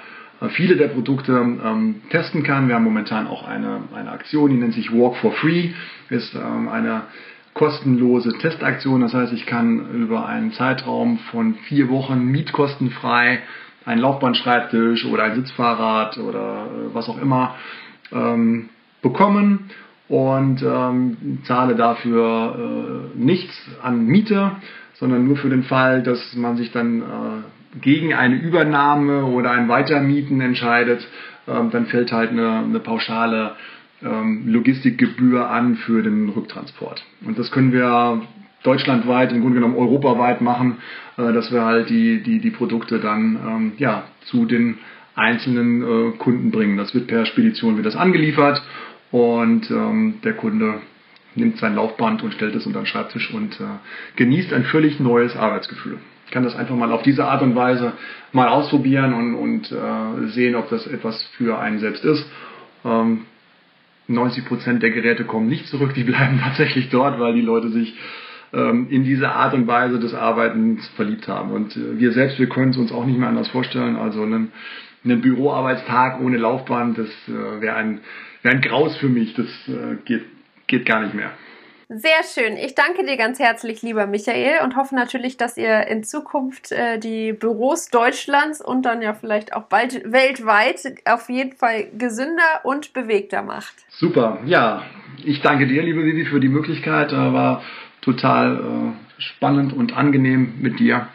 äh, viele der Produkte ähm, testen kann. Wir haben momentan auch eine, eine Aktion, die nennt sich Walk for Free, ist ähm, eine kostenlose Testaktion. Das heißt, ich kann über einen Zeitraum von vier Wochen mietkostenfrei einen Laufbandschreibtisch oder ein Sitzfahrrad oder äh, was auch immer bekommen und ähm, zahle dafür äh, nichts an Miete, sondern nur für den Fall, dass man sich dann äh, gegen eine Übernahme oder ein Weitermieten entscheidet, ähm, dann fällt halt eine, eine pauschale ähm, Logistikgebühr an für den Rücktransport. Und das können wir deutschlandweit, im Grunde genommen europaweit machen, äh, dass wir halt die, die, die Produkte dann ähm, ja, zu den einzelnen äh, Kunden bringen. Das wird per Spedition wird das angeliefert und ähm, der Kunde nimmt sein Laufband und stellt es unter den Schreibtisch und äh, genießt ein völlig neues Arbeitsgefühl. Ich kann das einfach mal auf diese Art und Weise mal ausprobieren und, und äh, sehen, ob das etwas für einen selbst ist. Ähm, 90 Prozent der Geräte kommen nicht zurück, die bleiben tatsächlich dort, weil die Leute sich ähm, in diese Art und Weise des Arbeitens verliebt haben. Und äh, wir selbst, wir können es uns auch nicht mehr anders vorstellen. Also einen, einen Büroarbeitstag ohne Laufband, das äh, wäre ein, wär ein Graus für mich. Das äh, geht, geht gar nicht mehr. Sehr schön. Ich danke dir ganz herzlich, lieber Michael, und hoffe natürlich, dass ihr in Zukunft äh, die Büros Deutschlands und dann ja vielleicht auch bald weltweit auf jeden Fall gesünder und bewegter macht. Super. Ja, ich danke dir, liebe Vivi, für die Möglichkeit. Äh, war total äh, spannend und angenehm mit dir.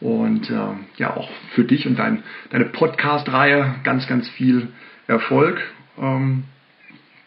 Und äh, ja, auch für dich und dein, deine Podcast-Reihe ganz, ganz viel Erfolg. Ähm,